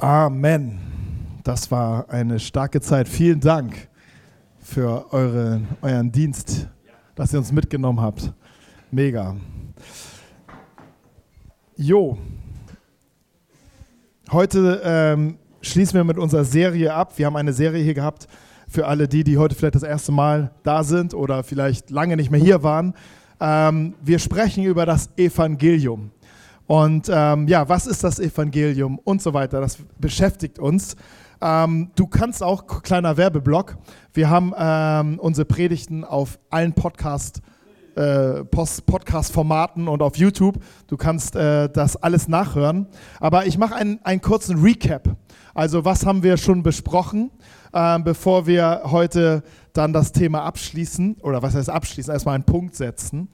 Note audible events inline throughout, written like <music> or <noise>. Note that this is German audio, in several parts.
Amen. Das war eine starke Zeit. Vielen Dank für eure, euren Dienst, dass ihr uns mitgenommen habt. Mega. Jo. Heute ähm, schließen wir mit unserer Serie ab. Wir haben eine Serie hier gehabt für alle die, die heute vielleicht das erste Mal da sind oder vielleicht lange nicht mehr hier waren. Ähm, wir sprechen über das Evangelium. Und ähm, ja, was ist das Evangelium und so weiter? Das beschäftigt uns. Ähm, du kannst auch, kleiner Werbeblock, wir haben ähm, unsere Predigten auf allen Podcast, äh, Podcast-Formaten und auf YouTube. Du kannst äh, das alles nachhören. Aber ich mache einen, einen kurzen Recap. Also was haben wir schon besprochen, äh, bevor wir heute dann das Thema abschließen? Oder was heißt abschließen? Erstmal einen Punkt setzen.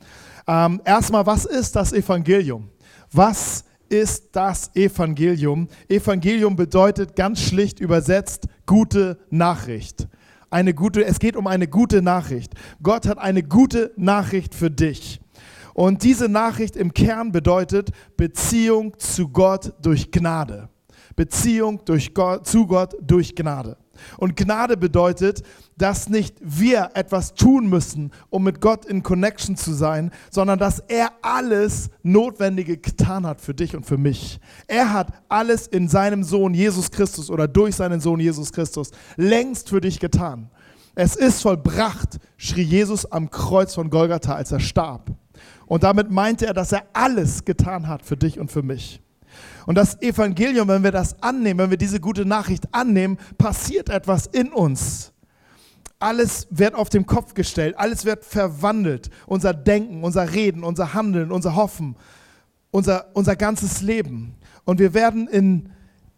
Ähm, erstmal, was ist das Evangelium? Was ist das Evangelium? Evangelium bedeutet ganz schlicht übersetzt gute Nachricht. Eine gute, es geht um eine gute Nachricht. Gott hat eine gute Nachricht für dich. Und diese Nachricht im Kern bedeutet Beziehung zu Gott durch Gnade. Beziehung durch Gott, zu Gott durch Gnade. Und Gnade bedeutet, dass nicht wir etwas tun müssen, um mit Gott in Connection zu sein, sondern dass er alles Notwendige getan hat für dich und für mich. Er hat alles in seinem Sohn Jesus Christus oder durch seinen Sohn Jesus Christus längst für dich getan. Es ist vollbracht, schrie Jesus am Kreuz von Golgatha, als er starb. Und damit meinte er, dass er alles getan hat für dich und für mich. Und das Evangelium, wenn wir das annehmen, wenn wir diese gute Nachricht annehmen, passiert etwas in uns. Alles wird auf den Kopf gestellt, alles wird verwandelt. Unser Denken, unser Reden, unser Handeln, unser Hoffen, unser, unser ganzes Leben. Und wir werden in,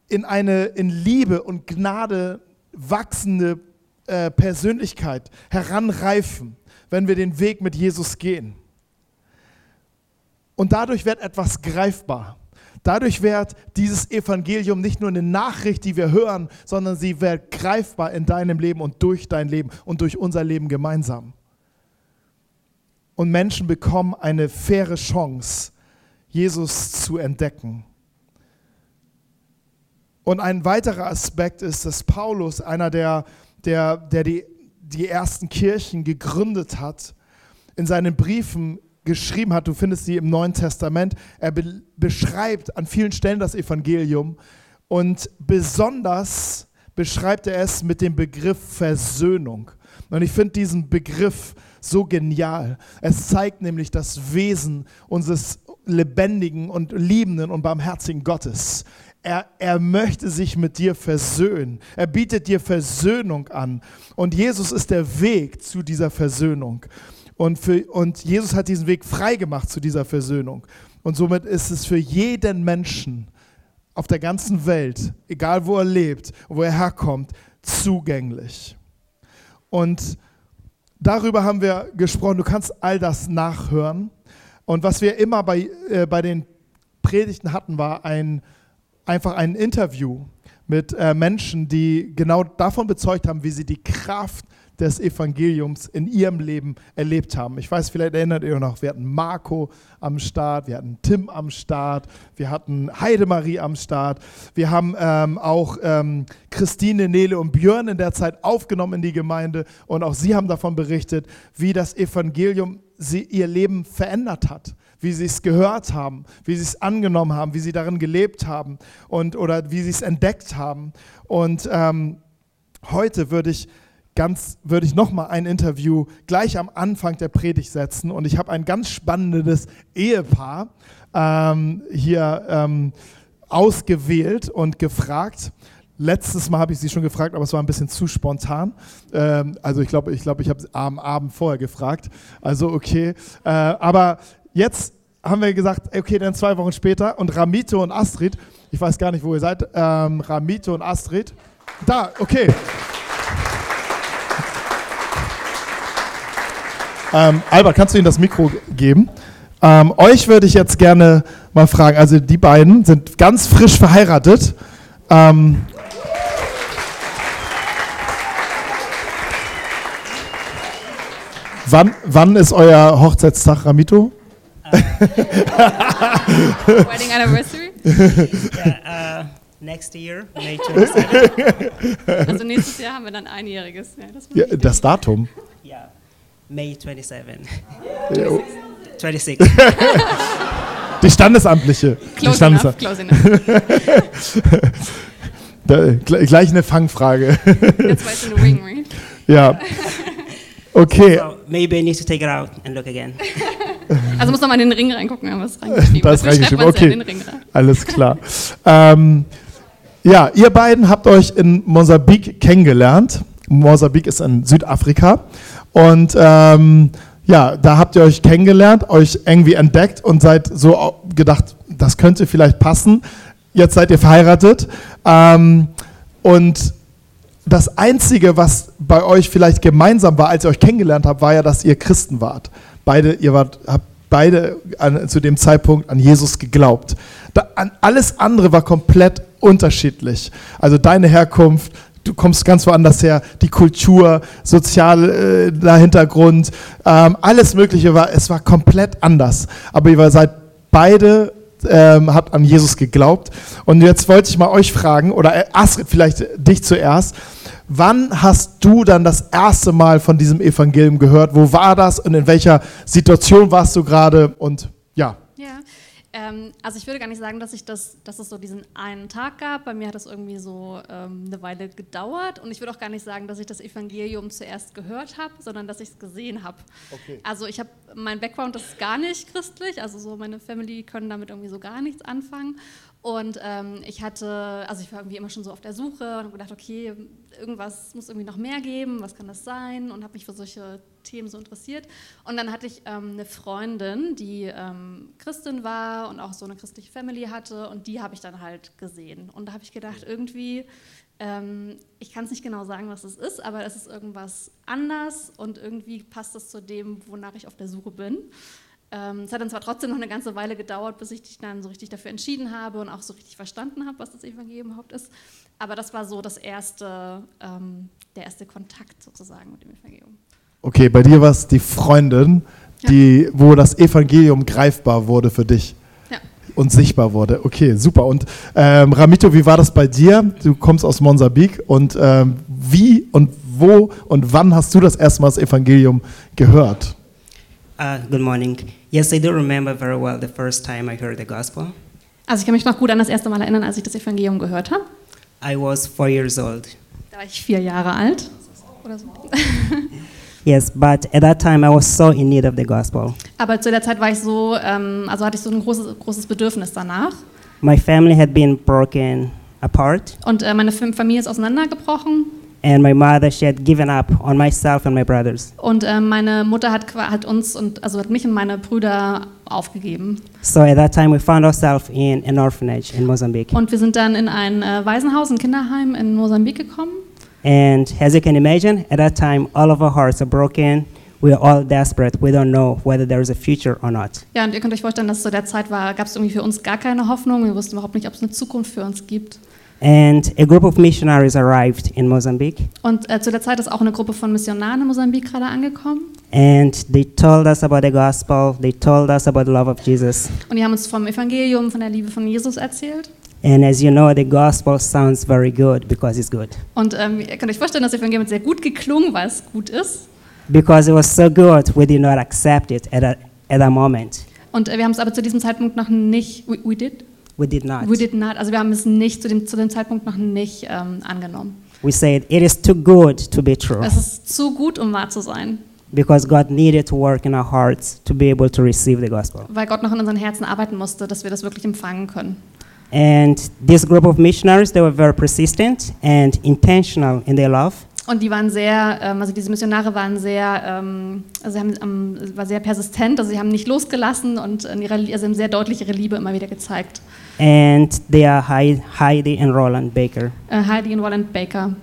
in eine in Liebe und Gnade wachsende äh, Persönlichkeit heranreifen, wenn wir den Weg mit Jesus gehen. Und dadurch wird etwas greifbar. Dadurch wird dieses Evangelium nicht nur eine Nachricht, die wir hören, sondern sie wird greifbar in deinem Leben und durch dein Leben und durch unser Leben gemeinsam. Und Menschen bekommen eine faire Chance, Jesus zu entdecken. Und ein weiterer Aspekt ist, dass Paulus, einer der, der, der die, die ersten Kirchen gegründet hat, in seinen Briefen geschrieben hat. Du findest sie im Neuen Testament. Er be beschreibt an vielen Stellen das Evangelium und besonders beschreibt er es mit dem Begriff Versöhnung. Und ich finde diesen Begriff so genial. Es zeigt nämlich das Wesen unseres lebendigen und liebenden und barmherzigen Gottes. Er, er möchte sich mit dir versöhnen. Er bietet dir Versöhnung an. Und Jesus ist der Weg zu dieser Versöhnung. Und, für, und Jesus hat diesen Weg freigemacht zu dieser Versöhnung. Und somit ist es für jeden Menschen auf der ganzen Welt, egal wo er lebt, wo er herkommt, zugänglich. Und darüber haben wir gesprochen. Du kannst all das nachhören. Und was wir immer bei, äh, bei den Predigten hatten, war ein, einfach ein Interview mit äh, Menschen, die genau davon bezeugt haben, wie sie die Kraft des Evangeliums in ihrem Leben erlebt haben. Ich weiß, vielleicht erinnert ihr noch, wir hatten Marco am Start, wir hatten Tim am Start, wir hatten Heidemarie am Start, wir haben ähm, auch ähm, Christine, Nele und Björn in der Zeit aufgenommen in die Gemeinde und auch sie haben davon berichtet, wie das Evangelium sie ihr Leben verändert hat wie sie es gehört haben, wie sie es angenommen haben, wie sie darin gelebt haben und oder wie sie es entdeckt haben. Und ähm, heute würde ich ganz, würde ich nochmal ein Interview gleich am Anfang der Predigt setzen. Und ich habe ein ganz spannendes Ehepaar ähm, hier ähm, ausgewählt und gefragt. Letztes Mal habe ich sie schon gefragt, aber es war ein bisschen zu spontan. Ähm, also ich glaube, ich, glaub, ich habe am Abend vorher gefragt. Also okay. Äh, aber jetzt haben wir gesagt, okay, dann zwei Wochen später und Ramito und Astrid, ich weiß gar nicht, wo ihr seid, ähm, Ramito und Astrid, da, okay. Ähm, Albert, kannst du ihnen das Mikro geben? Ähm, euch würde ich jetzt gerne mal fragen, also die beiden sind ganz frisch verheiratet. Ähm, wann, wann ist euer Hochzeitstag, Ramito? Uh, <laughs> wedding anniversary? yeah, uh, Next year, May 27. Also nächstes Jahr haben wir dann einjähriges. Ja, das Ja, das Datum. May 27. Jo. 26. Die standesamtliche. Die close Standesa enough, close enough. <laughs> da, gle- gleich eine Fangfrage. That's why it's in the wing, right? <laughs> ja. Okay, so maybe I need to take it out and look again. <laughs> Also muss noch mal in den Ring reingucken, haben wir es reingeschrieben. Da ist Wie schreibt reingeschrieben, okay. in den Ring rein? alles klar. ähm, ja, ihr beiden habt euch in Mosambik kennengelernt. Mosambik ist in Südafrika. Und ähm, ja, da habt ihr euch kennengelernt, euch irgendwie entdeckt und seid so gedacht, das könnte vielleicht passen. Jetzt seid ihr verheiratet. Ähm, und das Einzige, was bei euch vielleicht gemeinsam war, als ihr euch kennengelernt habt, war ja, dass ihr Christen wart. Beide, ihr wart, habt beide an, zu dem Zeitpunkt an Jesus geglaubt. Da, an, alles andere war komplett unterschiedlich. Also deine Herkunft, du kommst ganz woanders her, die Kultur, sozialer äh, Hintergrund, ähm, alles Mögliche war, es war komplett anders. Aber ihr seid beide ähm, habt an Jesus geglaubt. Und jetzt wollte ich mal euch fragen, oder äh, Astrid, vielleicht dich zuerst, wann hast du dann das erste Mal von diesem Evangelium gehört? Wo war das und in welcher Situation warst du gerade? Und ja, Ja, ähm, also ich würde gar nicht sagen, dass ich das, dass es so diesen einen Tag gab. Bei mir hat das irgendwie so ähm, eine Weile gedauert und ich würde auch gar nicht sagen, dass ich das Evangelium zuerst gehört habe, sondern dass ich es gesehen habe. Okay. Also ich habe mein Background ist gar nicht christlich, also so meine Family können damit irgendwie so gar nichts anfangen. Und ähm, ich hatte, also ich war irgendwie immer schon so auf der Suche und habe gedacht, okay, irgendwas muss irgendwie noch mehr geben, was kann das sein? Und habe mich für solche Themen so interessiert. Und dann hatte ich ähm, eine Freundin, die ähm, Christin war und auch so eine christliche Family hatte und die habe ich dann halt gesehen. Und da habe ich gedacht, irgendwie, ähm, ich kann es nicht genau sagen, was es ist, aber es ist irgendwas anders und irgendwie passt das zu dem, wonach ich auf der Suche bin. Ähm, es hat dann zwar trotzdem noch eine ganze Weile gedauert, bis ich dich dann so richtig dafür entschieden habe und auch so richtig verstanden habe, was das Evangelium überhaupt ist. Aber das war so das erste, ähm, der erste Kontakt sozusagen mit dem Evangelium. okay, bei dir war es die Freundin, die, wo das Evangelium greifbar wurde für dich Ja. und sichtbar wurde. Okay, super. Und ähm, Ramito, wie war das bei dir? Du kommst aus Monsambik und ähm, wie und wo und wann hast du das erste Mal das Evangelium gehört? Uh, good morning. Yes, I do remember very well the first time I heard the gospel. Also ich kann mich noch gut an das erste Mal erinnern, als ich das Evangelium gehört habe. I was four years old. Da war ich vier Jahre alt. Oder so. <laughs> Yes, but at that time I was so in need of the gospel. Aber zu der Zeit war ich so, ähm, also hatte ich so ein großes, großes Bedürfnis danach. My family had been broken apart, Und äh, meine Fam- Familie ist auseinandergebrochen. And my mother she had given up on myself and my brothers. Und äh, meine Mutter hat, hat uns und also hat mich und meine Brüder aufgegeben. So at that time we found ourselves in an orphanage in Mozambique. Und wir sind dann in ein äh, Waisenhaus, ein Kinderheim in Mosambik gekommen. And as you can imagine, at that time all of our hearts are broken. We are all desperate. We don't know whether there is a future or not. Ja, und ihr könnt euch vorstellen, dass zu der Zeit war, gab es irgendwie für uns gar keine Hoffnung. Wir wussten überhaupt nicht, ob es eine Zukunft für uns gibt. And a group of missionaries arrived in Mozambique, Und äh, zu der Zeit ist auch eine Gruppe von Missionaren in Mosambik gerade angekommen. and they told us about the gospel. They told us about the love of Jesus. Und die haben uns vom Evangelium, von der Liebe von Jesus erzählt. And as you know, the gospel sounds very good because it's good. Und ähm, ihr könnt euch vorstellen, das Evangelium sehr gut geklungen, weil es gut ist. Because it was so good, we did not accept it at, a, at that moment. Und äh, wir haben es aber zu diesem Zeitpunkt noch nicht, we, we did? We did not. We did not, also wir haben es nicht zu dem, zu dem Zeitpunkt noch nicht ähm, angenommen. We said it is too good to be true Es ist zu gut, um wahr zu sein, because God needed to work in our hearts to be able to receive the gospel. weil Gott noch in unseren Herzen arbeiten musste, dass wir das wirklich empfangen können. And this group of missionaries, they were very persistent and intentional in their love. Und die waren sehr, ähm, also diese Missionare waren sehr, ähm, also sie haben, ähm, war sehr persistent, also sie haben nicht losgelassen und in ihrer, also haben sehr deutlich ihre Liebe immer wieder gezeigt. And they are Hei- Heidi and Roland Baker. Äh, Heidi and Roland Baker.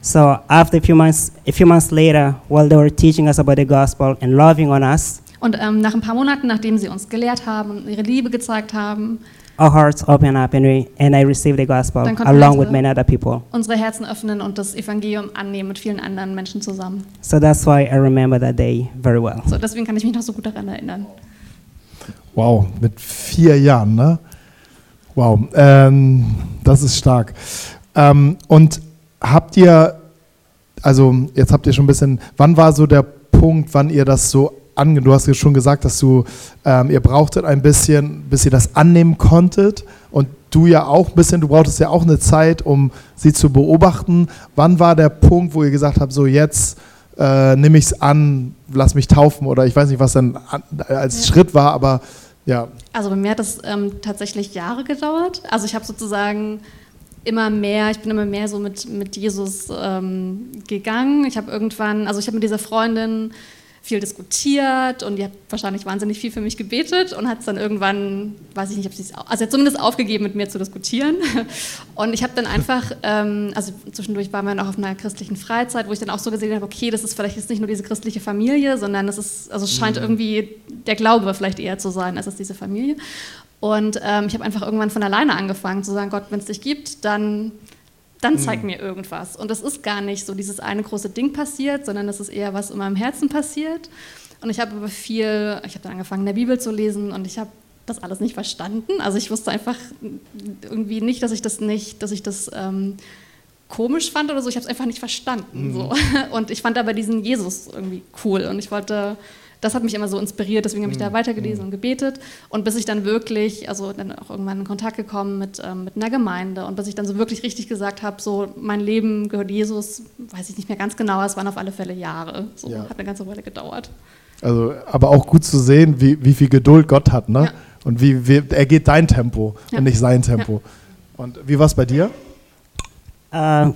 So after a few months, a few months later, while they were teaching us about the gospel and loving on us, Und ähm, nach ein paar Monaten, nachdem sie uns gelehrt haben und ihre Liebe gezeigt haben, our hearts opened up and, we, and I received the gospel Dann konnten along with unsere- many other people. unsere Herzen öffnen und das Evangelium annehmen mit vielen anderen Menschen zusammen. So that's why I remember that day very well. So, deswegen kann ich mich noch so gut daran erinnern. Wow, mit vier Jahren, ne? Wow, ähm, das ist stark. Ähm, und habt ihr, also jetzt habt ihr schon ein bisschen, wann war so der Punkt, wann ihr das so ange, du hast ja schon gesagt, dass du, ähm, ihr brauchtet ein bisschen, bis ihr das annehmen konntet und du ja auch ein bisschen, du brauchtest ja auch eine Zeit, um sie zu beobachten. Wann war der Punkt, wo ihr gesagt habt, so jetzt äh, nehme ich es an, lass mich taufen oder ich weiß nicht, was dann an, als Ja. Schritt war, aber ja. Also bei mir hat das ähm, tatsächlich Jahre gedauert. Also ich habe sozusagen immer mehr, ich bin immer mehr so mit, mit Jesus ähm, gegangen. Ich habe irgendwann, also ich habe mit dieser Freundin viel diskutiert und die hat wahrscheinlich wahnsinnig viel für mich gebetet und hat es dann irgendwann, weiß ich nicht, ob sie es, also hat zumindest aufgegeben, mit mir zu diskutieren. <laughs> Und ich habe dann einfach, <laughs> ähm, also zwischendurch waren wir noch auf einer christlichen Freizeit, wo ich dann auch so gesehen habe, okay, das ist vielleicht jetzt nicht nur diese christliche Familie, sondern es ist, also es scheint irgendwie der Glaube vielleicht eher zu sein, als es diese Familie. Und ähm, ich habe einfach irgendwann von alleine angefangen zu sagen, Gott, wenn es dich gibt, dann, dann zeig mir irgendwas. Und das ist gar nicht so dieses eine große Ding passiert, sondern das ist eher was in meinem Herzen passiert. Und ich habe aber viel, ich habe dann angefangen, in der Bibel zu lesen und ich habe das alles nicht verstanden. Also ich wusste einfach irgendwie nicht, dass ich das nicht, dass ich das ähm, komisch fand oder so. Ich habe es einfach nicht verstanden. So. <laughs> Und ich fand aber diesen Jesus irgendwie cool und ich wollte, das hat mich immer so inspiriert, deswegen habe ich da weitergelesen und gebetet. Und bis ich dann wirklich, also dann auch irgendwann in Kontakt gekommen mit, ähm, mit einer Gemeinde und bis ich dann so wirklich richtig gesagt habe, so mein Leben gehört Jesus, weiß ich nicht mehr ganz genau, es waren auf alle Fälle Jahre. So Ja. hat eine ganze Weile gedauert. Also, aber auch gut zu sehen, wie, wie viel Geduld Gott hat, ne? Ja. Und wie, wie er geht dein Tempo Ja. und nicht sein Tempo. Und wie war es bei dir? Uh,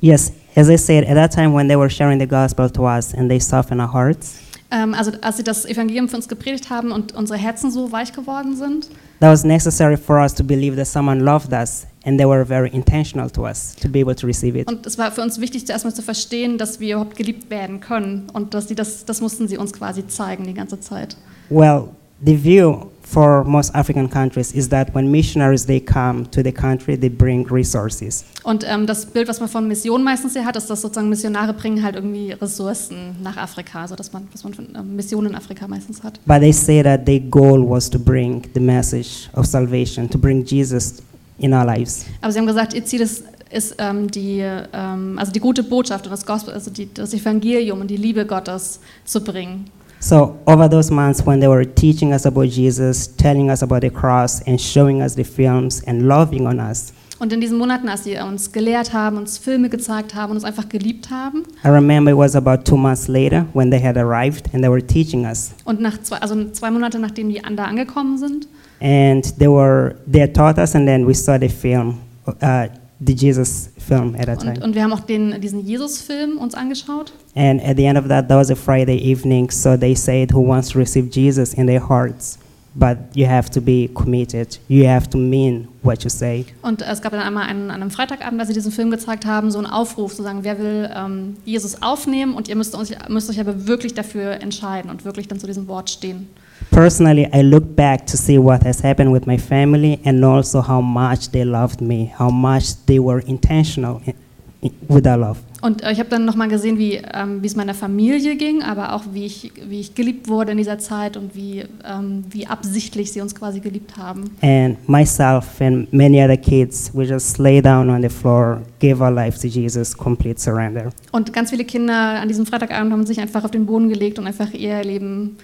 yes, as I said, at that time when they were sharing the gospel to us and they softened our hearts, also als sie das Evangelium für uns gepredigt haben und unsere Herzen so weich geworden sind, that was necessary for us to believe that someone loved us and they were very intentional to us to be able to receive it. Und es war für uns wichtig, zuerst mal zu verstehen, dass wir überhaupt geliebt werden können. Und dass sie das, das mussten sie uns quasi zeigen die ganze Zeit. Well, the view for most African countries is that when missionaries they come to the country, they bring resources. Und ähm, das Bild, was man von Missionen meistens hier hat, ist, dass sozusagen Missionare bringen halt irgendwie Ressourcen nach Afrika. Also dass man, was man von ähm, Missionen in Afrika meistens hat. But they say that their goal was to bring the message of salvation, to bring Jesus in our lives. Aber sie haben gesagt, ihr Ziel ist, ist ähm, die, ähm, also die gute Botschaft und das Gospel, also die, das Evangelium und die Liebe Gottes zu bringen. So, over those months when they were teaching us about Jesus, telling us about the cross, and showing us the films and loving on us, Und in diesen Monaten, als sie uns gelehrt haben, uns Filme gezeigt haben und uns einfach geliebt haben, I remember it was about two months later when they had arrived and they were teaching us. und nach zwei, also zwei Monate nachdem die da angekommen sind, And they were they taught us, and then we saw the film, uh, the Jesus film at that Und, time. und wir haben auch den, diesen Jesus-Film uns angeschaut. And at the end of that, that was a Friday evening. So they said, "Who wants to receive Jesus in their hearts?" But you have to be committed. You have to mean what you say. Und es gab dann einmal einen, an einem Freitagabend, als sie diesen Film gezeigt haben, so einen Aufruf, zu sagen, wer will ähm, Jesus aufnehmen und ihr müsst, uns, müsst euch aber wirklich dafür entscheiden und wirklich dann zu diesem Wort stehen. Personally, I look back to see what has happened with my family and also how much they loved me, how much they were intentional in, in, with their love. Und äh, ich habe dann nochmal gesehen, wie ähm, es meiner Familie ging, aber auch wie ich, wie ich geliebt wurde in dieser Zeit und wie, ähm, wie absichtlich sie uns quasi geliebt haben. And myself and many other kids, we just lay down on the floor, gave our life to Jesus, complete surrender. Und ganz viele Kinder an diesem Freitagabend haben sich einfach auf den Boden gelegt und einfach ihr Leben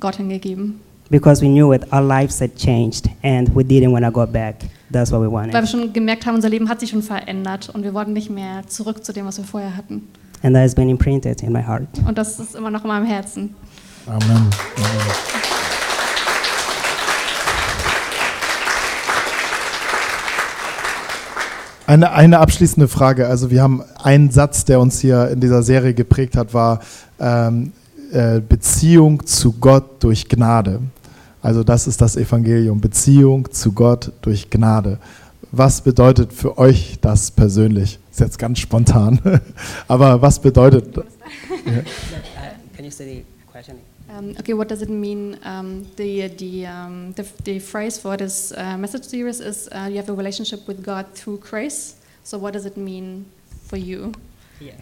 Gott hingegeben. Because we knew it, our lives had changed and we didn't want to go back. That's what we Weil wir wanted. schon gemerkt haben, unser Leben hat sich schon verändert und wir wollten nicht mehr zurück zu dem, was wir vorher hatten. And that has been imprinted in my heart. Und das ist immer noch in meinem Herzen. Amen. Amen. Eine, eine abschließende Frage. Also wir haben einen Satz, der uns hier in dieser Serie geprägt hat, war ähm, äh, Beziehung zu Gott durch Gnade. Also das ist das Evangelium, Beziehung zu Gott durch Gnade. Was bedeutet für euch das persönlich? Ist jetzt ganz spontan. <laughs> Aber was bedeutet <laughs> Can you say the question? Um, okay, what does it mean? Um, the, the, um, the, the phrase for this uh, message series is uh, you have a relationship with God through grace. So what does it mean for you? Yeah.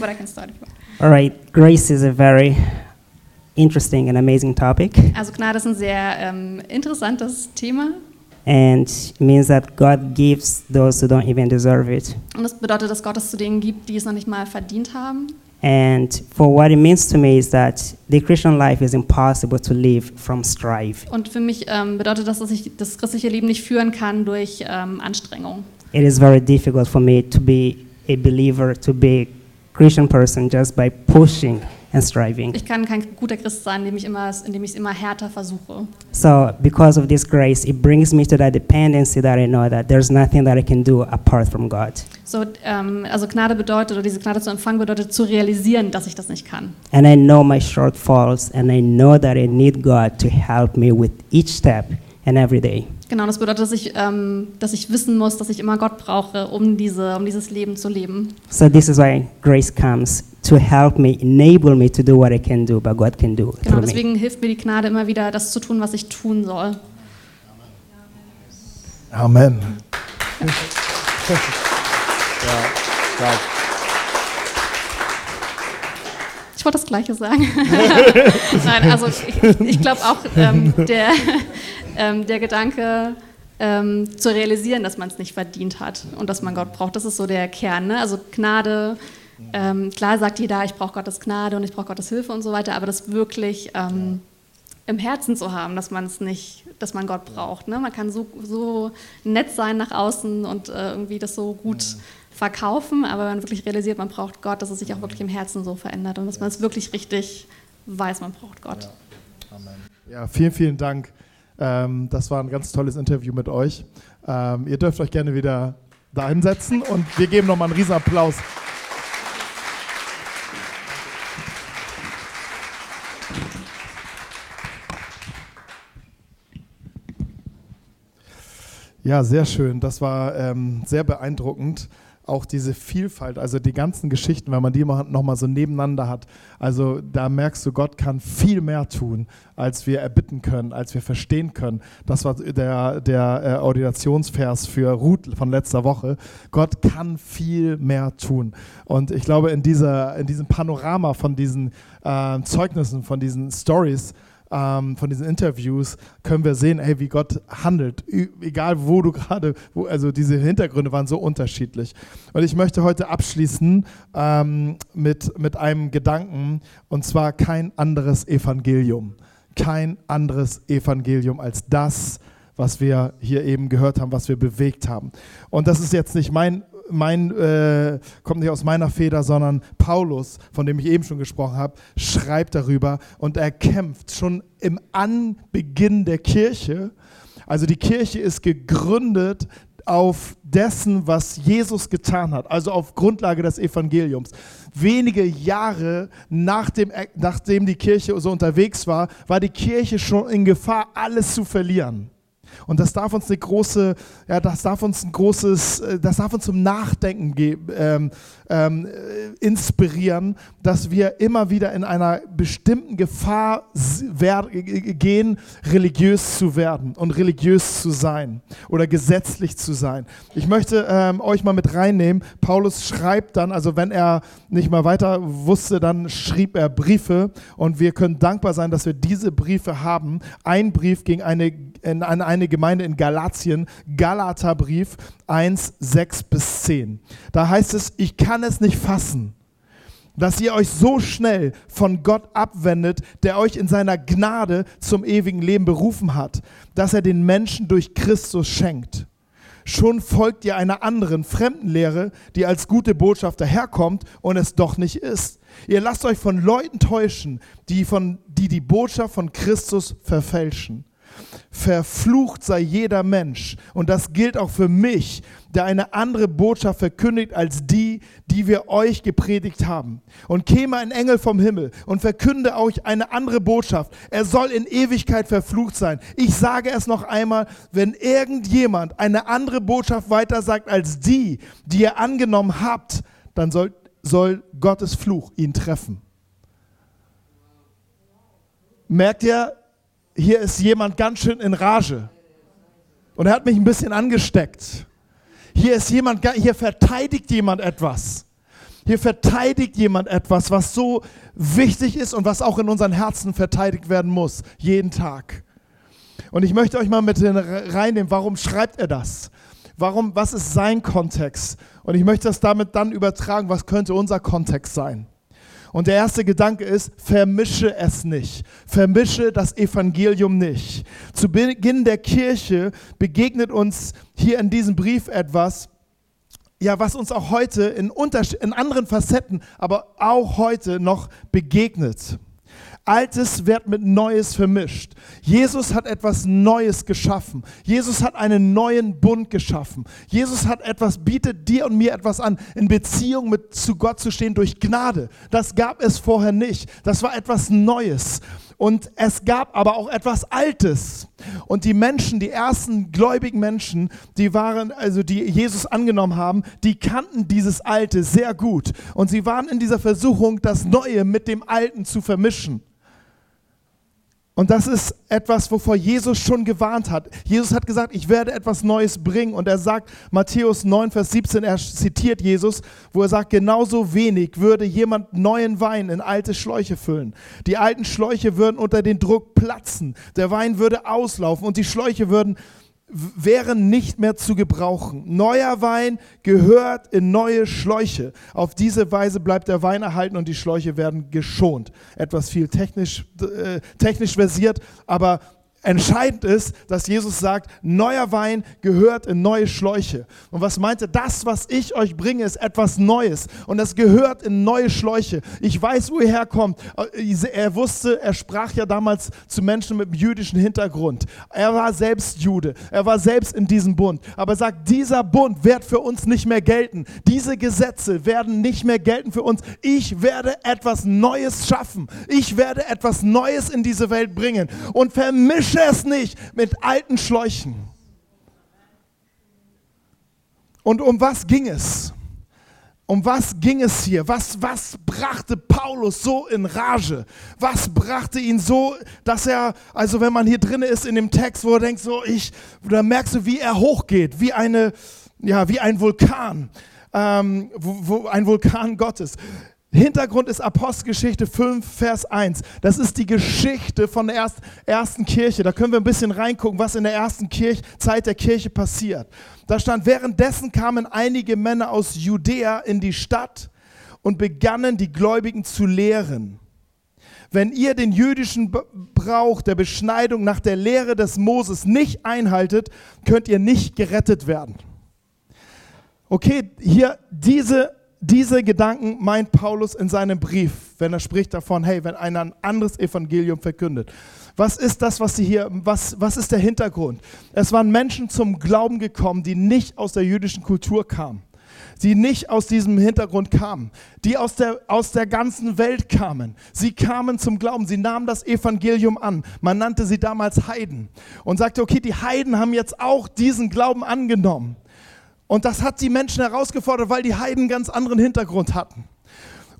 but I can start. if you want. All right, grace is a very interesting and amazing topic. Also Gnade ist ein sehr ähm, interessantes Thema. and it means that God gives those who don't even deserve it. Und das bedeutet, dass Gott es zu denen gibt, die es noch nicht mal verdient haben. And for what it means to me is that the Christian life is impossible to live from strife. Und für mich ähm, bedeutet das, dass ich das christliche Leben nicht führen kann durch ähm, Anstrengung. It is very difficult for me to be a believer, to be a Christian person just by pushing and striving. Ich kann kein guter Christ sein, indem ich immer, indem ich es immer härter versuche. So, because of this grace, it brings me to that dependency that I know that there's nothing that I can do apart from God. So, ähm, also Gnade bedeutet, oder diese Gnade zu empfangen bedeutet, zu realisieren, dass ich das nicht kann. And I know my shortfalls, and I know that I need God to help me with each step and every day. Genau, das bedeutet, dass ich, ähm, dass ich wissen muss, dass ich immer Gott brauche, um, diese, um dieses Leben zu leben. So, this is why grace comes to help me, enable me to do what I can do, but God can do Genau, through me. deswegen hilft mir die Gnade immer wieder, das zu tun, was ich tun soll. Amen. Ich wollte das Gleiche sagen. <laughs> Nein, also ich, ich glaube auch, ähm, der, ähm, der Gedanke ähm, zu realisieren, dass man es nicht verdient hat und dass man Gott braucht, das ist so der Kern. Ne? Also Gnade, ähm, klar sagt jeder, ich brauche Gottes Gnade und ich brauche Gottes Hilfe und so weiter, aber das wirklich ähm, im Herzen zu haben, dass man es nicht, dass man Gott braucht. Ne? Man kann so, so nett sein nach außen und äh, irgendwie das so gut verkaufen, aber wenn man wirklich realisiert, man braucht Gott, dass es sich auch wirklich im Herzen so verändert und dass man es wirklich richtig weiß, man braucht Gott. Ja, vielen, vielen Dank. Ähm, das war ein ganz tolles Interview mit euch. Ähm, ihr dürft euch gerne wieder da hinsetzen und wir geben nochmal einen riesen Applaus. Ja, sehr schön. Das war ähm, sehr beeindruckend. Auch diese Vielfalt, also die ganzen Geschichten, wenn man die nochmal so nebeneinander hat. Also da merkst du, Gott kann viel mehr tun, als wir erbitten können, als wir verstehen können. Das war der, der äh, Ordinationsvers für Ruth von letzter Woche. Gott kann viel mehr tun. Und ich glaube, in, dieser, in diesem Panorama von diesen äh, Zeugnissen, von diesen Stories, ähm, von diesen Interviews können wir sehen, hey, wie Gott handelt. Egal wo du gerade, also diese Hintergründe waren so unterschiedlich. Und ich möchte heute abschließen ähm, mit, mit einem Gedanken, und zwar kein anderes Evangelium. Kein anderes Evangelium als das, was wir hier eben gehört haben, was wir bewegt haben. Und das ist jetzt nicht mein mein, äh, kommt nicht aus meiner Feder, sondern Paulus, von dem ich eben schon gesprochen habe, schreibt darüber und er kämpft schon im Anbeginn der Kirche. Also die Kirche ist gegründet auf dessen, was Jesus getan hat, also auf Grundlage des Evangeliums. Wenige Jahre nachdem, nachdem die Kirche so unterwegs war, war die Kirche schon in Gefahr, alles zu verlieren. Und das darf uns eine große, ja, das darf uns ein großes, äh, das darf uns zum Nachdenken ähm, ähm, inspirieren, dass wir immer wieder in einer bestimmten Gefahr gehen, religiös zu werden und religiös zu sein oder gesetzlich zu sein. Ich möchte ähm, euch mal mit reinnehmen. Paulus schreibt dann, also wenn er nicht mal weiter wusste, dann schrieb er Briefe und wir können dankbar sein, dass wir diese Briefe haben. Ein Brief ging eine, in, an eine Gemeinde in Galatien, Galaterbrief 1, 6 bis 10. Da heißt es, ich kann es nicht fassen, dass ihr euch so schnell von Gott abwendet, der euch in seiner Gnade zum ewigen Leben berufen hat, dass er den Menschen durch Christus schenkt. Schon folgt ihr einer anderen fremden Lehre, die als gute Botschaft daherkommt und es doch nicht ist. Ihr lasst euch von Leuten täuschen, die, von, die die Botschaft von Christus verfälschen. Verflucht sei jeder Mensch. Und das gilt auch für mich, der eine andere Botschaft verkündigt als die, die wir euch gepredigt haben. Und käme ein Engel vom Himmel und verkünde euch eine andere Botschaft. Er soll in Ewigkeit verflucht sein. Ich sage es noch einmal, wenn irgendjemand eine andere Botschaft weitersagt als die, die ihr angenommen habt, dann soll, soll Gottes Fluch ihn treffen. Merkt ihr, hier ist jemand ganz schön in Rage. Und er hat mich ein bisschen angesteckt. Hier ist jemand, hier verteidigt jemand etwas. Hier verteidigt jemand etwas, was so wichtig ist und was auch in unseren Herzen verteidigt werden muss, jeden Tag. Und ich möchte euch mal mit reinnehmen, warum schreibt er das? Warum, was ist sein Kontext? Und ich möchte das damit dann übertragen, was könnte unser Kontext sein? Und der erste Gedanke ist, vermische es nicht. Vermische das Evangelium nicht. Zu Beginn der Kirche begegnet uns hier in diesem Brief etwas, ja, was uns auch heute in, in anderen Facetten, aber auch heute noch begegnet. Altes wird mit Neues vermischt. Jesus hat etwas Neues geschaffen. Jesus hat einen neuen Bund geschaffen. Jesus hat etwas, bietet dir und mir etwas an, in Beziehung mit zu Gott zu stehen durch Gnade. Das gab es vorher nicht. Das war etwas Neues. Und es gab aber auch etwas Altes. Und die Menschen, die ersten gläubigen Menschen, die waren, also die Jesus angenommen haben, die kannten dieses Alte sehr gut. Und sie waren in dieser Versuchung, das Neue mit dem Alten zu vermischen. Und das ist etwas, wovor Jesus schon gewarnt hat. Jesus hat gesagt, ich werde etwas Neues bringen. Und er sagt, Matthäus 9, Vers 17, er zitiert Jesus, wo er sagt, genauso wenig würde jemand neuen Wein in alte Schläuche füllen. Die alten Schläuche würden unter den Druck platzen. Der Wein würde auslaufen und die Schläuche würden wären nicht mehr zu gebrauchen. Neuer Wein gehört in neue Schläuche. Auf diese Weise bleibt der Wein erhalten und die Schläuche werden geschont. Etwas viel technisch, äh, technisch versiert, aber Entscheidend ist, dass Jesus sagt, neuer Wein gehört in neue Schläuche. Und was meinte, das, was ich euch bringe, ist etwas Neues. Und das gehört in neue Schläuche. Ich weiß, wo ihr herkommt. Er wusste, er sprach ja damals zu Menschen mit jüdischen Hintergrund. Er war selbst Jude. Er war selbst in diesem Bund. Aber er sagt, dieser Bund wird für uns nicht mehr gelten. Diese Gesetze werden nicht mehr gelten für uns. Ich werde etwas Neues schaffen. Ich werde etwas Neues in diese Welt bringen. Und vermische Mische es nicht mit alten Schläuchen. Und um was ging es? Um was ging es hier? Was, was brachte Paulus so in Rage? Was brachte ihn so, dass er, also wenn man hier drin ist in dem Text, wo er denkt, so ich, da merkst du, wie er hochgeht, wie eine, ja, wie ein Vulkan, ähm, wo, wo ein Vulkan Gottes. Hintergrund ist Apostelgeschichte 5, Vers 1. Das ist die Geschichte von der ersten Kirche. Da können wir ein bisschen reingucken, was in der ersten Kirche, Zeit der Kirche passiert. Da stand, währenddessen kamen einige Männer aus Judäa in die Stadt und begannen die Gläubigen zu lehren. Wenn ihr den jüdischen Brauch der Beschneidung nach der Lehre des Moses nicht einhaltet, könnt ihr nicht gerettet werden. Okay, hier diese diese Gedanken meint Paulus in seinem Brief, wenn er spricht davon, hey, wenn einer ein anderes Evangelium verkündet. Was ist das, was sie hier, was, was ist der Hintergrund? Es waren Menschen zum Glauben gekommen, die nicht aus der jüdischen Kultur kamen, die nicht aus diesem Hintergrund kamen, die aus der, aus der ganzen Welt kamen. Sie kamen zum Glauben, sie nahmen das Evangelium an. Man nannte sie damals Heiden und sagte, okay, die Heiden haben jetzt auch diesen Glauben angenommen. Und das hat die Menschen herausgefordert, weil die Heiden einen ganz anderen Hintergrund hatten.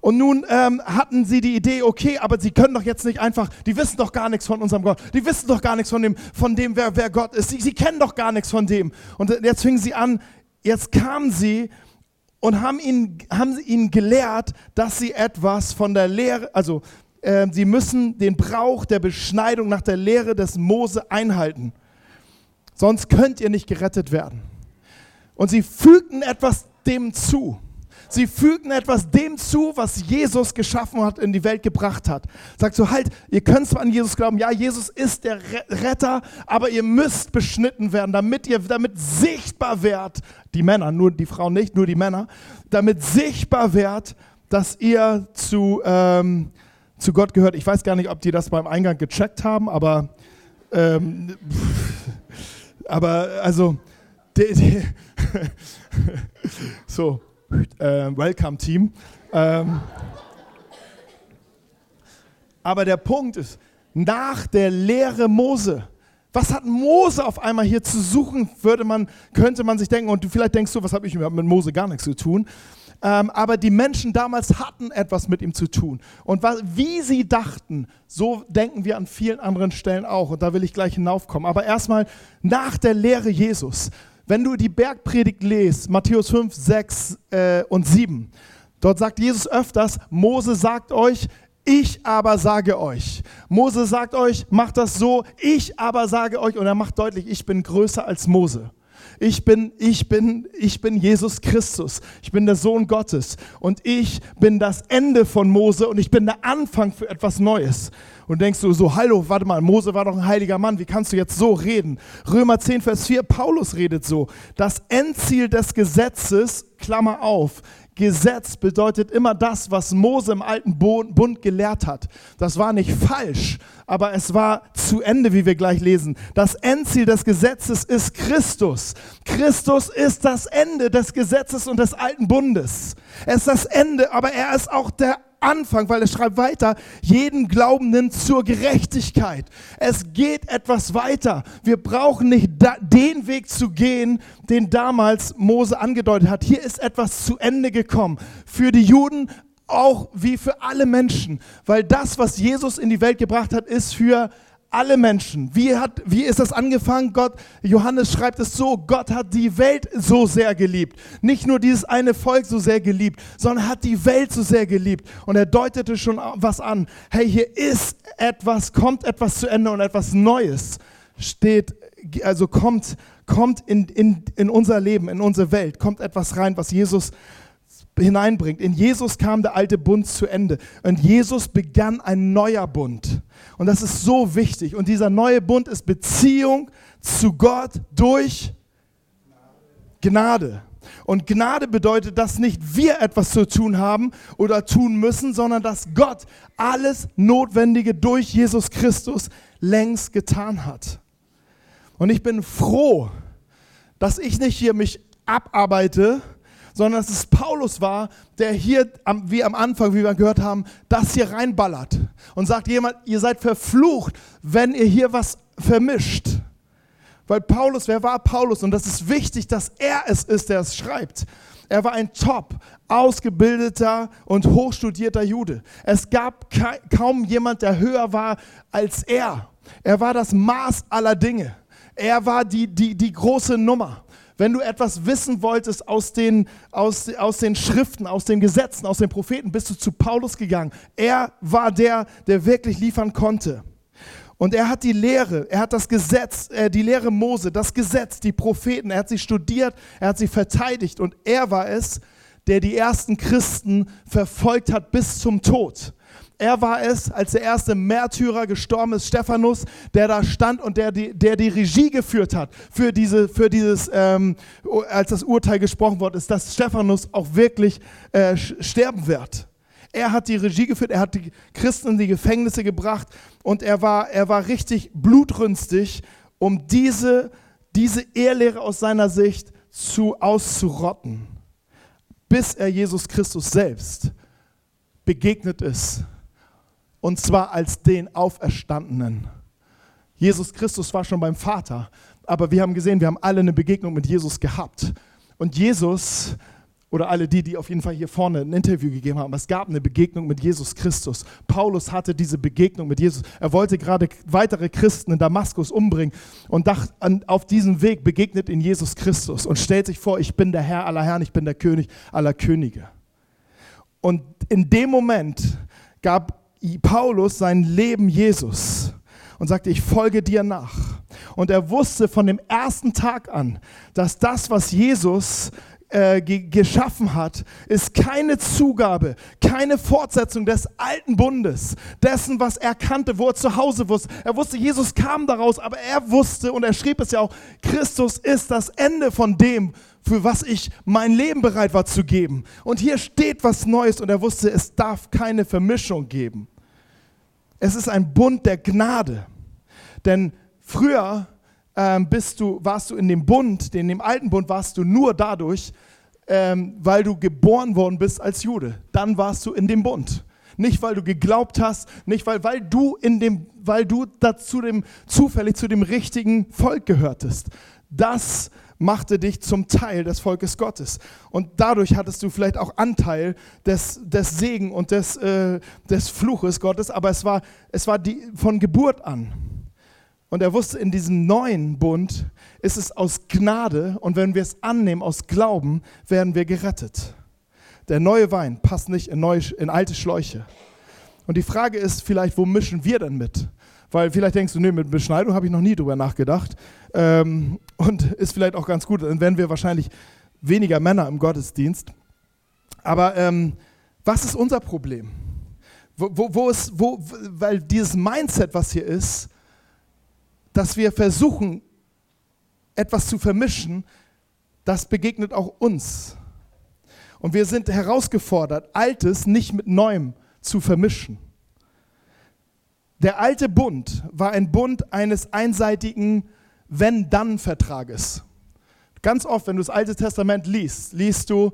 Und nun ähm, hatten sie die Idee, okay, aber sie können doch jetzt nicht einfach, die wissen doch gar nichts von unserem Gott, die wissen doch gar nichts von dem, von dem wer, wer Gott ist, sie, sie kennen doch gar nichts von dem. Und jetzt fingen sie an, jetzt kamen sie und haben ihnen, haben ihnen gelehrt, dass sie etwas von der Lehre, also äh, sie müssen den Brauch der Beschneidung nach der Lehre des Mose einhalten. Sonst könnt ihr nicht gerettet werden. Und sie fügten etwas dem zu. Sie fügten etwas dem zu, was Jesus geschaffen hat, in die Welt gebracht hat. Sagt so, halt, ihr könnt zwar an Jesus glauben, ja, Jesus ist der Retter, aber ihr müsst beschnitten werden, damit ihr, damit sichtbar wird, die Männer, nur die Frauen nicht, nur die Männer, damit sichtbar wird, dass ihr zu, ähm, zu Gott gehört. Ich weiß gar nicht, ob die das beim Eingang gecheckt haben, aber, ähm, <laughs> aber also, die, die <laughs> so, äh, Welcome Team. Ähm, aber der Punkt ist, nach der Lehre Mose, was hat Mose auf einmal hier zu suchen, würde man, könnte man sich denken, und du vielleicht denkst du, was habe ich mit Mose gar nichts zu tun. Ähm, aber die Menschen damals hatten etwas mit ihm zu tun. Und was, wie sie dachten, so denken wir an vielen anderen Stellen auch. Und da will ich gleich hinaufkommen. Aber erstmal nach der Lehre Jesus. Wenn du die Bergpredigt lest, Matthäus 5, 6 äh, und 7, dort sagt Jesus öfters, Mose sagt euch, Ich aber sage euch. Mose sagt euch, macht das so. Ich aber sage euch, und er macht deutlich, ich bin größer als Mose. Ich bin, ich bin, ich bin Jesus Christus. Ich bin der Sohn Gottes. Und ich bin das Ende von Mose und ich bin der Anfang für etwas Neues. Und denkst du so, hallo, warte mal, Mose war doch ein heiliger Mann. Wie kannst du jetzt so reden? Römer 10, Vers 4, Paulus redet so. Das Endziel des Gesetzes, Klammer auf, Gesetz bedeutet immer das, was Mose im alten Bund gelehrt hat. Das war nicht falsch, aber es war zu Ende, wie wir gleich lesen. Das Endziel des Gesetzes ist Christus. Christus ist das Ende des Gesetzes und des alten Bundes. Er ist das Ende, aber er ist auch der Anfang, weil er schreibt weiter, jeden Glaubenden zur Gerechtigkeit. Es geht etwas weiter. Wir brauchen nicht den Weg zu gehen, den damals Mose angedeutet hat. Hier ist etwas zu Ende gekommen. Für die Juden auch wie für alle Menschen, weil das, was Jesus in die Welt gebracht hat, ist für alle Menschen. Wie, hat, wie ist das angefangen? Gott, Johannes schreibt es so, Gott hat die Welt so sehr geliebt. Nicht nur dieses eine Volk so sehr geliebt, sondern hat die Welt so sehr geliebt. Und er deutete schon was an. Hey, hier ist etwas, kommt etwas zu Ende und etwas Neues steht, also kommt, kommt in, in, in unser Leben, in unsere Welt, kommt etwas rein, was Jesus hineinbringt. In Jesus kam der alte Bund zu Ende und Jesus begann ein neuer Bund. Und das ist so wichtig. Und dieser neue Bund ist Beziehung zu Gott durch Gnade. Und Gnade bedeutet, dass nicht wir etwas zu tun haben oder tun müssen, sondern dass Gott alles Notwendige durch Jesus Christus längst getan hat. Und ich bin froh, dass ich nicht hier mich abarbeite, sondern dass es Paulus war, der hier, wie am Anfang, wie wir gehört haben, das hier reinballert und sagt jemand, ihr seid verflucht, wenn ihr hier was vermischt. Weil Paulus, wer war Paulus? Und das ist wichtig, dass er es ist, der es schreibt. Er war ein top ausgebildeter und hochstudierter Jude. Es gab kaum jemand, der höher war als er. Er war das Maß aller Dinge. Er war die, die, die große Nummer. Wenn du etwas wissen wolltest aus den, aus, aus den Schriften, aus den Gesetzen, aus den Propheten, bist du zu Paulus gegangen. Er war der, der wirklich liefern konnte. Und er hat die Lehre, er hat das Gesetz, äh, die Lehre Mose, das Gesetz, die Propheten, er hat sie studiert, er hat sie verteidigt und er war es, der die ersten Christen verfolgt hat bis zum Tod. Er war es, als der erste Märtyrer gestorben ist, Stephanus, der da stand und der die, der die Regie geführt hat für, diese, für dieses, ähm, als das Urteil gesprochen worden ist, dass Stephanus auch wirklich äh, sterben wird. Er hat die Regie geführt, er hat die Christen in die Gefängnisse gebracht und er war, er war richtig blutrünstig, um diese, diese Ehrlehre aus seiner Sicht zu auszurotten, bis er Jesus Christus selbst begegnet ist und zwar als den Auferstandenen. Jesus Christus war schon beim Vater, aber wir haben gesehen, wir haben alle eine Begegnung mit Jesus gehabt. Und Jesus, oder alle die, die auf jeden Fall hier vorne ein Interview gegeben haben, es gab eine Begegnung mit Jesus Christus. Paulus hatte diese Begegnung mit Jesus. Er wollte gerade weitere Christen in Damaskus umbringen und dachte, auf diesem Weg begegnet in Jesus Christus und stellt sich vor, ich bin der Herr aller Herren, ich bin der König aller Könige. Und in dem Moment gab Paulus sein Leben Jesus und sagte, ich folge dir nach. Und er wusste von dem ersten Tag an, dass das, was Jesus äh, geschaffen hat, ist keine Zugabe, keine Fortsetzung des alten Bundes, dessen, was er kannte, wo er zu Hause wusste. Er wusste, Jesus kam daraus, aber er wusste, und er schrieb es ja auch, Christus ist das Ende von dem, für was ich mein Leben bereit war zu geben. Und hier steht was Neues und er wusste, es darf keine Vermischung geben. Es ist ein Bund der Gnade. Denn früher ähm, bist du, warst du in dem Bund, in dem alten Bund warst du nur dadurch, ähm, weil du geboren worden bist als Jude. Dann warst du in dem Bund. Nicht, weil du geglaubt hast, nicht, weil, weil du, in dem, weil du dazu dem, zufällig zu dem richtigen Volk gehörtest. Das machte dich zum Teil des Volkes Gottes. Und dadurch hattest du vielleicht auch Anteil des, des Segen und des, äh, des Fluches Gottes, aber es war, es war die, von Geburt an. Und er wusste, in diesem neuen Bund ist es aus Gnade und wenn wir es annehmen, aus Glauben, werden wir gerettet. Der neue Wein passt nicht in, neue, in alte Schläuche. Und die Frage ist vielleicht, wo mischen wir denn mit? Weil vielleicht denkst du, nee, mit Beschneidung habe ich noch nie drüber nachgedacht. Ähm, und <laughs> ist vielleicht auch ganz gut, dann wären wir wahrscheinlich weniger Männer im Gottesdienst. Aber ähm, was ist unser Problem? Wo, wo, wo ist, wo, weil dieses Mindset, was hier ist, dass wir versuchen, etwas zu vermischen, das begegnet auch uns. Und wir sind herausgefordert, Altes nicht mit Neuem zu vermischen. Der alte Bund war ein Bund eines einseitigen Wenn-Dann-Vertrages. Ganz oft, wenn du das Alte Testament liest, liest du,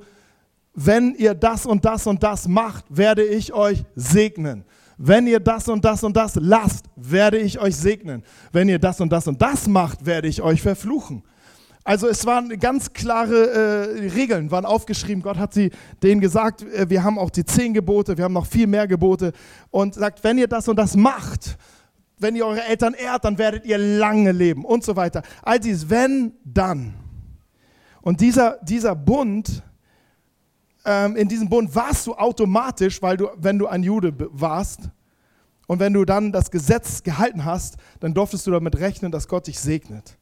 wenn ihr das und das und das macht, werde ich euch segnen. Wenn ihr das und das und das lasst, werde ich euch segnen. Wenn ihr das und das und das macht, werde ich euch verfluchen. Also es waren ganz klare äh, Regeln, waren aufgeschrieben. Gott hat sie denen gesagt, äh, wir haben auch die zehn Gebote, wir haben noch viel mehr Gebote. Und sagt, wenn ihr das und das macht, wenn ihr eure Eltern ehrt, dann werdet ihr lange leben und so weiter. All dies, wenn, dann. Und dieser, dieser Bund, ähm, in diesem Bund warst du automatisch, weil du, wenn du ein Jude warst und wenn du dann das Gesetz gehalten hast, dann durftest du damit rechnen, dass Gott dich segnet.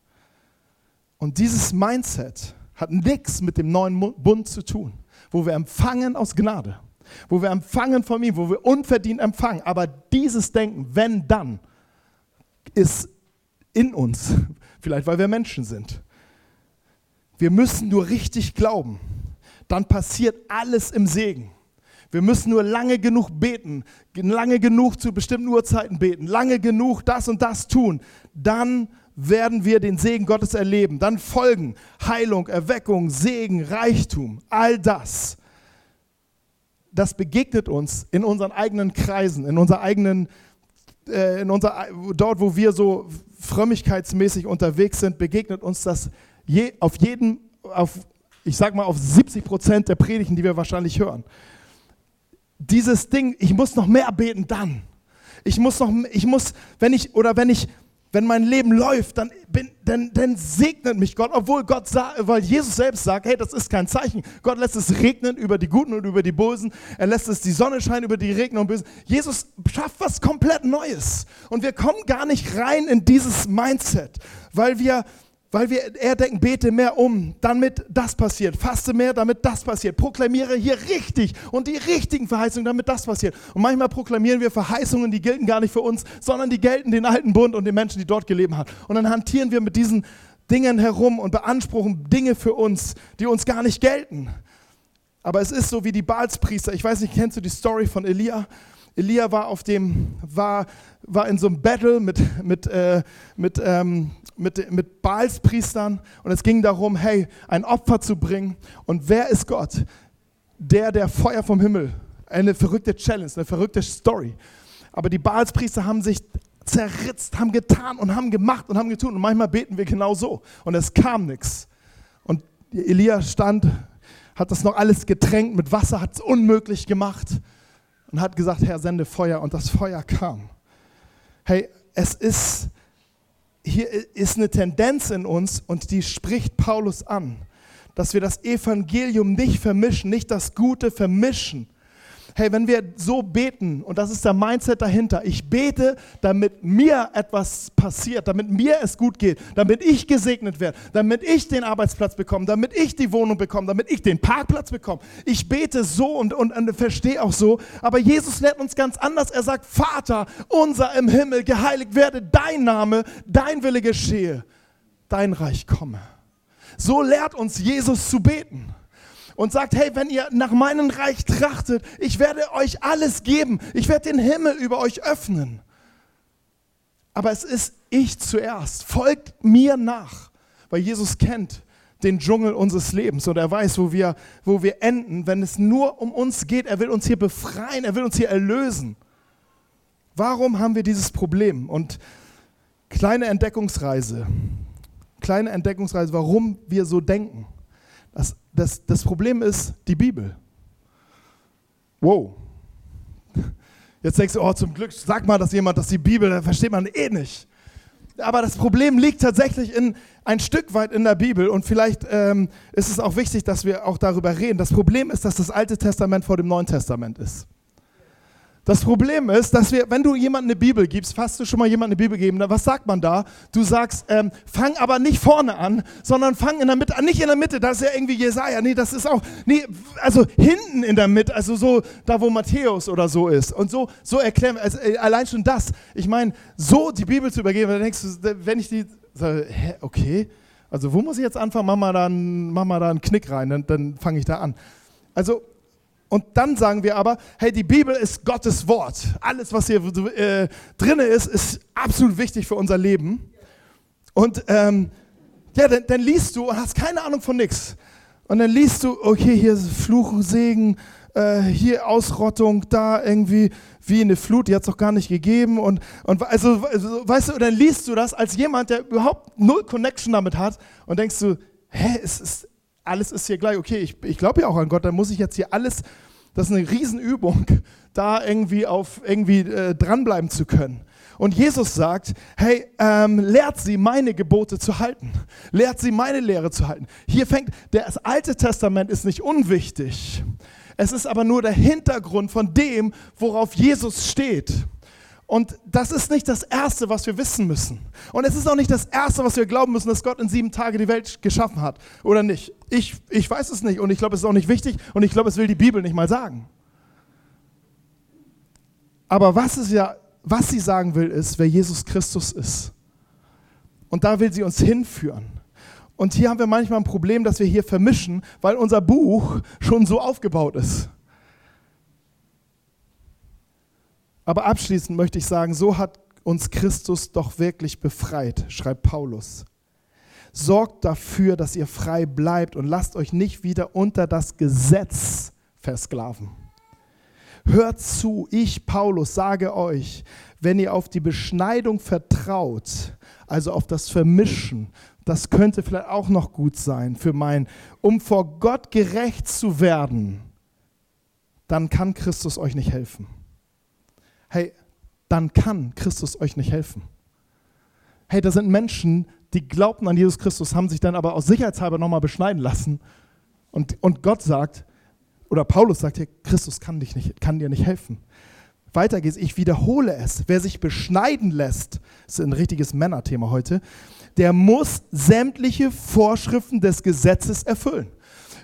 Und dieses Mindset hat nichts mit dem neuen Bund zu tun, wo wir empfangen aus Gnade, wo wir empfangen von ihm, wo wir unverdient empfangen. Aber dieses Denken, wenn dann, ist in uns, <laughs> vielleicht weil wir Menschen sind. Wir müssen nur richtig glauben, dann passiert alles im Segen. Wir müssen nur lange genug beten, lange genug zu bestimmten Uhrzeiten beten, lange genug das und das tun. Dann werden wir den Segen Gottes erleben. Dann folgen Heilung, Erweckung, Segen, Reichtum, all das. Das begegnet uns in unseren eigenen Kreisen, in unserer eigenen, äh, in unser, dort, wo wir so frömmigkeitsmäßig unterwegs sind, begegnet uns das je, auf jeden, auf, ich sag mal, auf 70 Prozent der Predigten, die wir wahrscheinlich hören. Dieses Ding, ich muss noch mehr beten, dann. Ich muss noch, ich muss, wenn ich, oder wenn ich wenn mein Leben läuft, dann, bin, dann, dann segnet mich Gott, obwohl Gott weil Jesus selbst sagt, hey, das ist kein Zeichen. Gott lässt es regnen über die Guten und über die Bösen. Er lässt es die Sonne scheinen über die Regner und Bösen. Jesus schafft was komplett Neues. Und wir kommen gar nicht rein in dieses Mindset, weil wir weil wir eher denken, bete mehr um, damit das passiert. Faste mehr, damit das passiert. Proklamiere hier richtig und die richtigen Verheißungen, damit das passiert. Und manchmal proklamieren wir Verheißungen, die gelten gar nicht für uns, sondern die gelten den alten Bund und den Menschen, die dort gelebt haben. Und dann hantieren wir mit diesen Dingen herum und beanspruchen Dinge für uns, die uns gar nicht gelten. Aber es ist so wie die Baalspriester. Ich weiß nicht, kennst du die Story von Elia? Elia war auf dem, war, war in so einem Battle mit, mit, äh, mit, ähm, mit, mit Baalspriestern und es ging darum, hey, ein Opfer zu bringen. Und wer ist Gott? Der, der Feuer vom Himmel. Eine verrückte Challenge, eine verrückte Story. Aber die Baalspriester haben sich zerritzt, haben getan und haben gemacht und haben getan. Und manchmal beten wir genau so. Und es kam nichts. Und Elia stand, hat das noch alles getränkt mit Wasser, hat es unmöglich gemacht und hat gesagt, Herr, sende Feuer. Und das Feuer kam. Hey, es ist, hier ist eine Tendenz in uns und die spricht Paulus an, dass wir das Evangelium nicht vermischen, nicht das Gute vermischen Hey, wenn wir so beten, und das ist der Mindset dahinter, ich bete, damit mir etwas passiert, damit mir es gut geht, damit ich gesegnet werde, damit ich den Arbeitsplatz bekomme, damit ich die Wohnung bekomme, damit ich den Parkplatz bekomme. Ich bete so und, und, und verstehe auch so, aber Jesus lehrt uns ganz anders. Er sagt, Vater, unser im Himmel, geheiligt werde dein Name, dein Wille geschehe, dein Reich komme. So lehrt uns Jesus zu beten und sagt, hey, wenn ihr nach meinem Reich trachtet, ich werde euch alles geben. Ich werde den Himmel über euch öffnen. Aber es ist ich zuerst. Folgt mir nach, weil Jesus kennt den Dschungel unseres Lebens und er weiß, wo wir, wo wir enden, wenn es nur um uns geht. Er will uns hier befreien, er will uns hier erlösen. Warum haben wir dieses Problem? Und kleine Entdeckungsreise, kleine Entdeckungsreise, warum wir so denken. Das, das, das Problem ist die Bibel. Wow. Jetzt denkst du, oh, zum Glück, sag mal dass jemand, dass die Bibel, da versteht man eh nicht. Aber das Problem liegt tatsächlich in, ein Stück weit in der Bibel und vielleicht ähm, ist es auch wichtig, dass wir auch darüber reden. Das Problem ist, dass das Alte Testament vor dem Neuen Testament ist. Das Problem ist, dass wir, wenn du jemandem eine Bibel gibst, hast du schon mal jemandem eine Bibel gegeben, was sagt man da? Du sagst, ähm, fang aber nicht vorne an, sondern fang in der Mitte an. Nicht in der Mitte, das ist ja irgendwie Jesaja. Nee, das ist auch, nee, also hinten in der Mitte, also so da, wo Matthäus oder so ist. Und so, so erklären wir, also, äh, allein schon das. Ich meine, so die Bibel zu übergeben, dann denkst du, wenn ich die, sage, hä, okay, also wo muss ich jetzt anfangen? Mach mal da einen, mach mal da einen Knick rein, dann, dann fange ich da an. Also und dann sagen wir aber, hey, die Bibel ist Gottes Wort. Alles, was hier äh, drin ist, ist absolut wichtig für unser Leben. Und ähm, ja, dann, dann, liest du und hast keine Ahnung von nichts. Und dann liest du, okay, hier ist Fluch, Segen, äh, hier Ausrottung, da irgendwie wie eine Flut, die hat es doch gar nicht gegeben. Und, und also, also, weißt du, dann liest du das als jemand, der überhaupt null Connection damit hat und denkst du, hä, es ist alles ist hier gleich, okay, ich, ich glaube ja auch an Gott, dann muss ich jetzt hier alles, das ist eine Riesenübung, <laughs> da irgendwie auf irgendwie äh, dranbleiben zu können. Und Jesus sagt, hey, ähm, lehrt sie, meine Gebote zu halten. Lehrt sie, meine Lehre zu halten. Hier fängt, das Alte Testament ist nicht unwichtig. Es ist aber nur der Hintergrund von dem, worauf Jesus steht. Und das ist nicht das Erste, was wir wissen müssen. Und es ist auch nicht das Erste, was wir glauben müssen, dass Gott in sieben Tagen die Welt geschaffen hat. Oder nicht? Ich, ich weiß es nicht und ich glaube, es ist auch nicht wichtig und ich glaube, es will die Bibel nicht mal sagen. Aber was, ist ja, was sie sagen will, ist, wer Jesus Christus ist. Und da will sie uns hinführen. Und hier haben wir manchmal ein Problem, dass wir hier vermischen, weil unser Buch schon so aufgebaut ist. Aber abschließend möchte ich sagen, so hat uns Christus doch wirklich befreit, schreibt Paulus. Sorgt dafür, dass ihr frei bleibt und lasst euch nicht wieder unter das Gesetz versklaven. Hört zu, ich Paulus sage euch, wenn ihr auf die Beschneidung vertraut, also auf das Vermischen, das könnte vielleicht auch noch gut sein für mein, um vor Gott gerecht zu werden, dann kann Christus euch nicht helfen hey, dann kann Christus euch nicht helfen. Hey, da sind Menschen, die glaubten an Jesus Christus, haben sich dann aber aus Sicherheitshalber nochmal beschneiden lassen. Und, und Gott sagt, oder Paulus sagt hier, Christus kann, dich nicht, kann dir nicht helfen. Weiter geht's, ich wiederhole es. Wer sich beschneiden lässt, ist ein richtiges Männerthema heute, der muss sämtliche Vorschriften des Gesetzes erfüllen.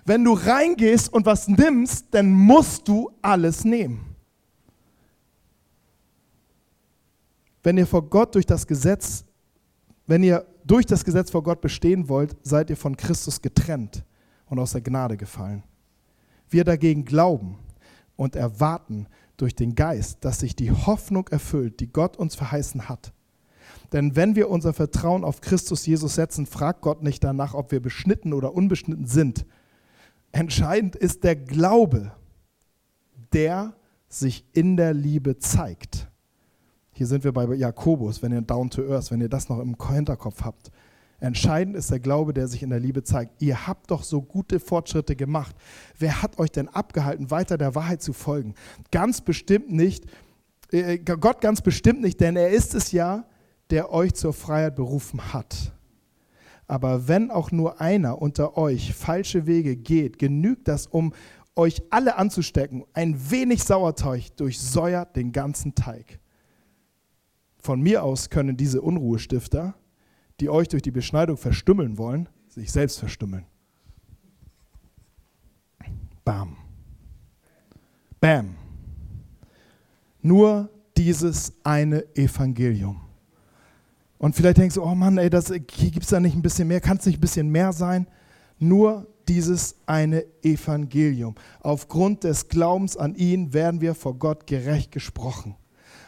Wenn du reingehst und was nimmst, dann musst du alles nehmen. Wenn ihr vor Gott durch das Gesetz, wenn ihr durch das Gesetz vor Gott bestehen wollt, seid ihr von Christus getrennt und aus der Gnade gefallen. Wir dagegen glauben und erwarten durch den Geist, dass sich die Hoffnung erfüllt, die Gott uns verheißen hat. Denn wenn wir unser Vertrauen auf Christus Jesus setzen, fragt Gott nicht danach, ob wir beschnitten oder unbeschnitten sind. Entscheidend ist der Glaube, der sich in der Liebe zeigt. Hier sind wir bei Jakobus, wenn ihr Down to Earth, wenn ihr das noch im Hinterkopf habt. Entscheidend ist der Glaube, der sich in der Liebe zeigt. Ihr habt doch so gute Fortschritte gemacht. Wer hat euch denn abgehalten, weiter der Wahrheit zu folgen? Ganz bestimmt nicht, äh, Gott ganz bestimmt nicht, denn er ist es ja, der euch zur Freiheit berufen hat. Aber wenn auch nur einer unter euch falsche Wege geht, genügt das, um euch alle anzustecken. Ein wenig Sauerteig durchsäuert den ganzen Teig. Von mir aus können diese Unruhestifter, die euch durch die Beschneidung verstümmeln wollen, sich selbst verstümmeln. Bam. Bam. Nur dieses eine Evangelium. Und vielleicht denkst du, oh Mann, ey, das, hier gibt es da nicht ein bisschen mehr, kann es nicht ein bisschen mehr sein? Nur dieses eine Evangelium. Aufgrund des Glaubens an ihn werden wir vor Gott gerecht gesprochen.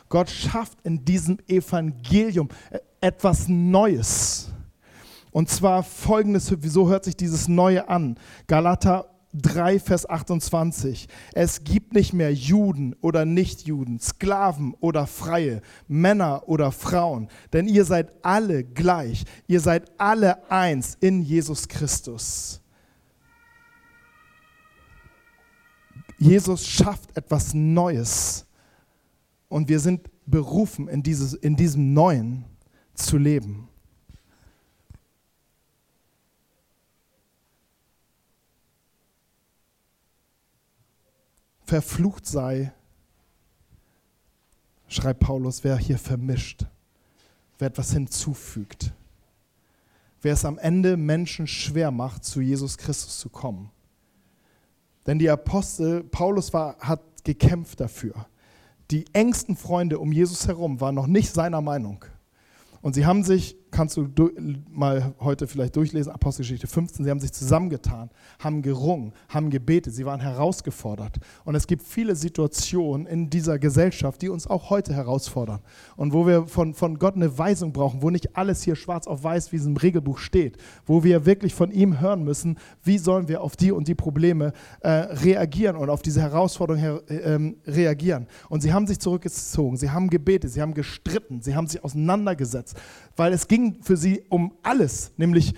Gott schafft in diesem Evangelium etwas Neues. Und zwar folgendes, wieso hört sich dieses Neue an? Galater 3, Vers 28. Es gibt nicht mehr Juden oder Nichtjuden, Sklaven oder Freie, Männer oder Frauen, denn ihr seid alle gleich. Ihr seid alle eins in Jesus Christus. Jesus schafft etwas Neues. Und wir sind berufen, in, dieses, in diesem Neuen zu leben. Verflucht sei, schreibt Paulus, wer hier vermischt, wer etwas hinzufügt, wer es am Ende Menschen schwer macht, zu Jesus Christus zu kommen. Denn die Apostel, Paulus war, hat gekämpft dafür. Die engsten Freunde um Jesus herum waren noch nicht seiner Meinung. Und sie haben sich kannst du mal heute vielleicht durchlesen, Apostelgeschichte 15. Sie haben sich zusammengetan, haben gerungen, haben gebetet, sie waren herausgefordert. Und es gibt viele Situationen in dieser Gesellschaft, die uns auch heute herausfordern. Und wo wir von, von Gott eine Weisung brauchen, wo nicht alles hier schwarz auf weiß wie es im Regelbuch steht, wo wir wirklich von ihm hören müssen, wie sollen wir auf die und die Probleme äh, reagieren und auf diese Herausforderung her, äh, reagieren. Und sie haben sich zurückgezogen, sie haben gebetet, sie haben gestritten, sie haben sich auseinandergesetzt, weil es ging für sie um alles, nämlich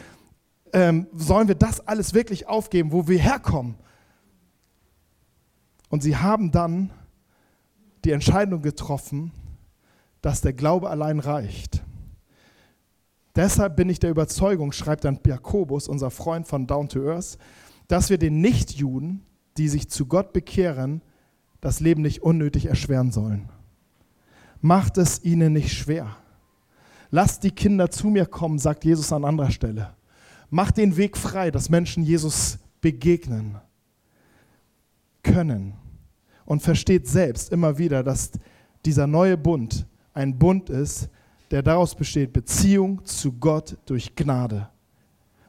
ähm, sollen wir das alles wirklich aufgeben, wo wir herkommen. Und sie haben dann die Entscheidung getroffen, dass der Glaube allein reicht. Deshalb bin ich der Überzeugung, schreibt dann Jakobus, unser Freund von Down to Earth, dass wir den Nichtjuden, die sich zu Gott bekehren, das Leben nicht unnötig erschweren sollen. Macht es ihnen nicht schwer. Lasst die Kinder zu mir kommen, sagt Jesus an anderer Stelle. Macht den Weg frei, dass Menschen Jesus begegnen können. Und versteht selbst immer wieder, dass dieser neue Bund ein Bund ist, der daraus besteht, Beziehung zu Gott durch Gnade.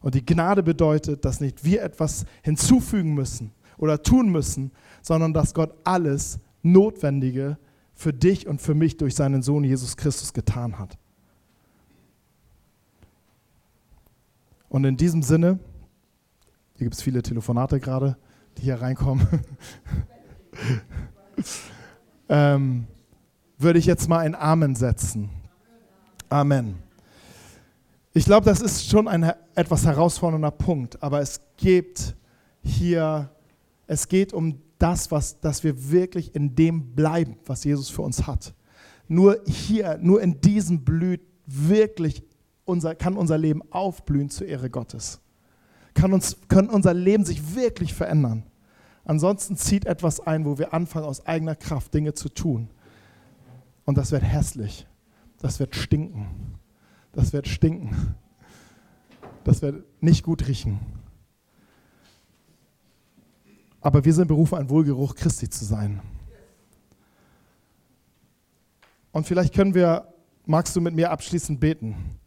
Und die Gnade bedeutet, dass nicht wir etwas hinzufügen müssen oder tun müssen, sondern dass Gott alles Notwendige für dich und für mich durch seinen Sohn Jesus Christus getan hat. Und in diesem Sinne, hier gibt es viele Telefonate gerade, die hier reinkommen, <laughs> ähm, würde ich jetzt mal ein Amen setzen. Amen. Ich glaube, das ist schon ein etwas herausfordernder Punkt, aber es geht hier, es geht um das, was, dass wir wirklich in dem bleiben, was Jesus für uns hat. Nur hier, nur in diesem blüht wirklich unser, kann unser Leben aufblühen zur Ehre Gottes. Kann, uns, kann unser Leben sich wirklich verändern. Ansonsten zieht etwas ein, wo wir anfangen, aus eigener Kraft Dinge zu tun. Und das wird hässlich. Das wird stinken. Das wird stinken. Das wird nicht gut riechen. Aber wir sind berufen, ein Wohlgeruch Christi zu sein. Und vielleicht können wir, magst du mit mir abschließend beten?